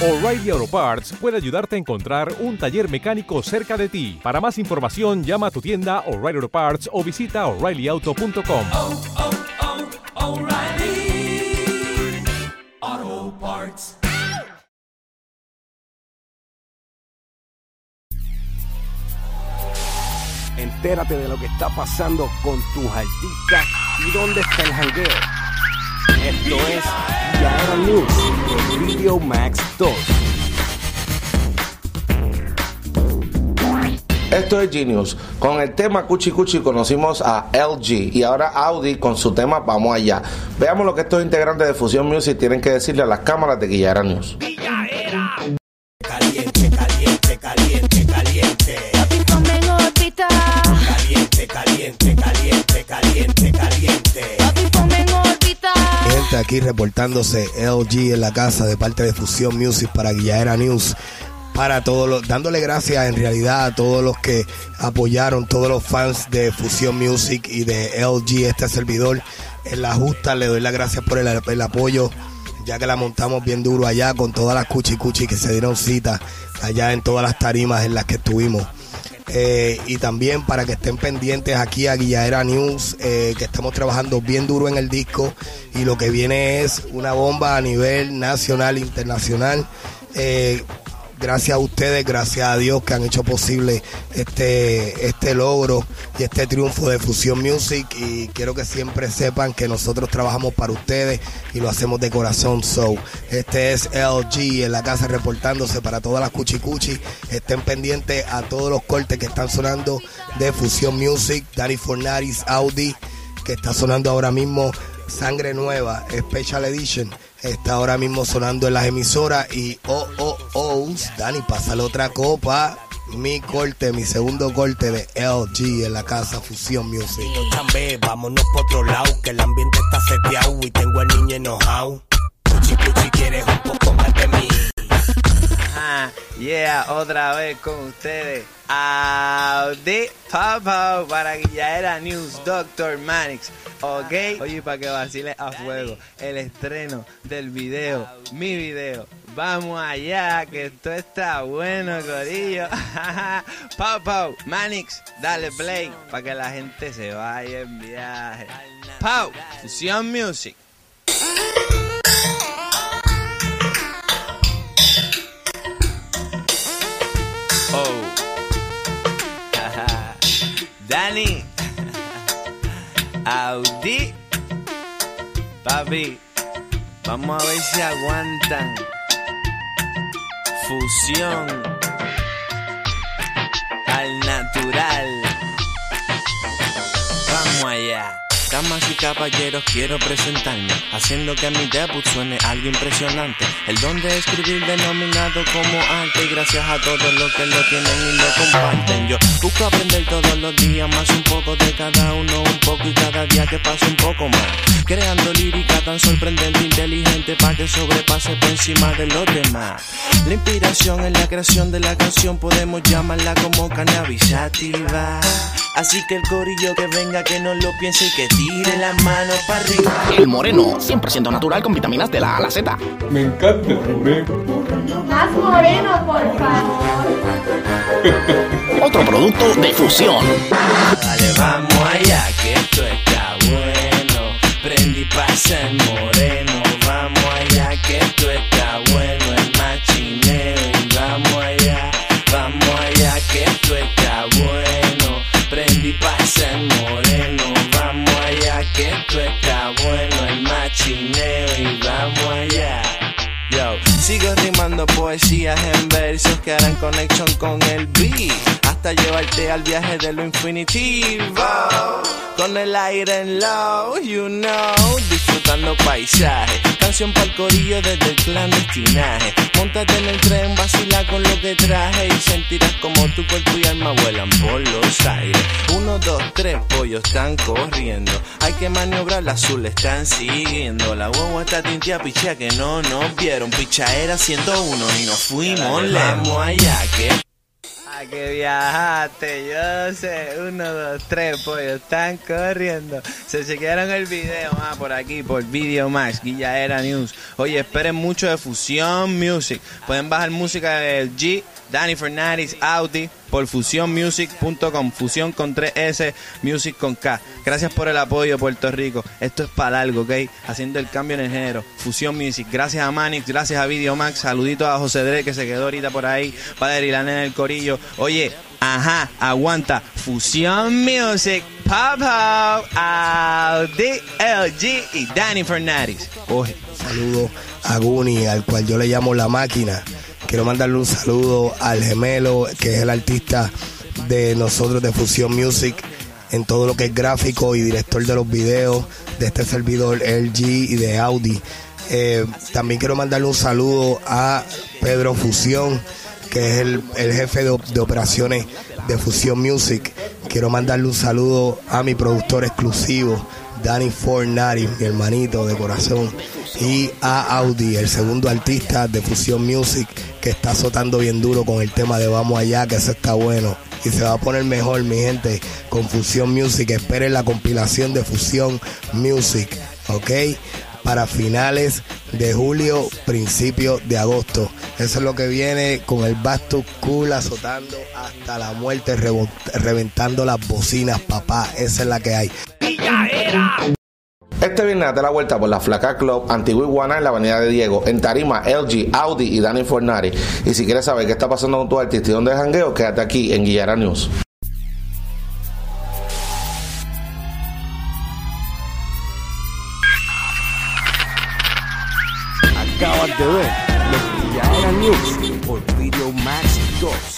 O'Reilly Auto Parts puede ayudarte a encontrar un taller mecánico cerca de ti. Para más información, llama a tu tienda O'Reilly Auto Parts o visita oreillyauto.com. Entérate de lo que está pasando con tus artistas y dónde está el jangueo. Esto es Max 2. Esto es Genius. Con el tema Cuchi Cuchi conocimos a LG y ahora Audi con su tema Vamos Allá. Veamos lo que estos integrantes de Fusion Music tienen que decirle a las cámaras de Guillara News. Aquí reportándose LG en la casa de parte de Fusion Music para Guillaera News. Para todos los, dándole gracias en realidad a todos los que apoyaron, todos los fans de Fusion Music y de LG, este servidor. En la justa le doy las gracias por el, el apoyo, ya que la montamos bien duro allá con todas las cuchi cuchi que se dieron cita allá en todas las tarimas en las que estuvimos. Eh, y también para que estén pendientes aquí a Guillaera News, eh, que estamos trabajando bien duro en el disco y lo que viene es una bomba a nivel nacional, internacional. Eh, gracias a ustedes, gracias a Dios que han hecho posible este, este logro y este triunfo de Fusion Music y quiero que siempre sepan que nosotros trabajamos para ustedes y lo hacemos de corazón. So, este es LG en la casa reportándose para todas las cuchicuchi. Estén pendientes a todos los cortes que están sonando de Fusion Music, Danny Fornaris, Audi, que está sonando ahora mismo Sangre Nueva, Special Edition. Está ahora mismo sonando en las emisoras y oh, oh, oh, Dani, pásale otra copa. Mi corte, mi segundo corte de LG en la casa Fusion Music. También, vámonos por otro lado, que el ambiente está seteado y tengo al niño enojado. Yeah, otra vez con ustedes. Audi Papa para Guillaera News, Dr. Manix. Ok, oye, para que vacile a fuego el estreno del video, mi video. Vamos allá, que esto está bueno, Corillo. Pau, Pau, Manix, dale play para que la gente se vaya en viaje. Pau, Fusion Music. Dani. Audi. Papi. Vamos a ver si aguantan. Fusión. Al natural. Vamos allá. Damas y caballeros, quiero presentarme, haciendo que mi debut suene algo impresionante. El don de escribir denominado como arte, y gracias a todos los que lo tienen y lo comparten. Yo busco aprender todos los días más un poco de cada uno, un poco y cada día que pasa un poco más. Creando lírica tan sorprendente, inteligente, para que sobrepase por encima de los demás. La inspiración en la creación de la canción podemos llamarla como cannabis sativa. Así que el corillo que venga, que no lo piense y que tire las manos para arriba. El moreno, 100% natural con vitaminas de la A a la Z. Me encanta el moreno. Más moreno, por favor. Otro producto de fusión. Dale, vamos allá, que esto está bueno. Prendí pasa el moreno. Vamos allá, que esto está bueno. El machineo. Y vamos allá, vamos allá, que esto está bueno. Prendí pasa el moreno. Vamos allá, que esto está bueno. El machineo. Y vamos allá. Yo, sigo rimando poesías en versos que harán conexión con el beat. Llevarte al viaje de lo infinitivo. Con el aire en low, you know, disfrutando paisaje. Canción para el corillo desde el clandestinaje. Móntate en el tren, vacila con lo que traje y sentirás como tu cuerpo y alma vuelan por los aires. Uno, dos, tres pollos están corriendo. Hay que maniobrar, la azul están siguiendo. La guagua está tintia picha que no nos vieron. Picha era 101 y nos fuimos lejos allá que Que viajaste, yo sé, uno, dos, tres pollos están corriendo. Se chequearon el video, ah, por aquí, por Video Max, Guilla Era News. Oye, esperen mucho de Fusion Music. Pueden bajar música del G, Danny Fernández, Audi, por fusionmusic.com. Fusión con 3S, Music con K. Gracias por el apoyo, Puerto Rico. Esto es para algo, ¿ok? Haciendo el cambio en el género. Fusion Music. Gracias a Manix, gracias a Video Max. Saluditos a José Dre, que se quedó ahorita por ahí. Padre y la nena del corillo. Oye, ajá, aguanta. Fusion Music, Pop Pop, Audi, LG y Danny Fernández. Oye. Saludo a Guni, al cual yo le llamo la máquina. Quiero mandarle un saludo al gemelo, que es el artista de nosotros de Fusion Music, en todo lo que es gráfico y director de los videos de este servidor LG y de Audi. Eh, también quiero mandarle un saludo a Pedro Fusión, que es el, el jefe de, de operaciones de Fusion Music. Quiero mandarle un saludo a mi productor exclusivo, Danny Fornari, mi hermanito de corazón, y a Audi, el segundo artista de Fusion Music, que está azotando bien duro con el tema de Vamos Allá, que eso está bueno. Y se va a poner mejor, mi gente, con Fusion Music. Esperen la compilación de Fusion Music, ¿ok? Para finales de julio, principios de agosto. Eso es lo que viene con el Basto Cool azotando hasta la muerte, reventando las bocinas, papá. Esa es la que hay. Este viernes date la vuelta por la Flaca Club Antigua Iguana en la Avenida de Diego. En Tarima, LG, Audi y Danny Fornari. Y si quieres saber qué está pasando con tu artista y dónde es jangueo, quédate aquí en Guillara News. Acabas de ver los Guillaera News por Video Max 2.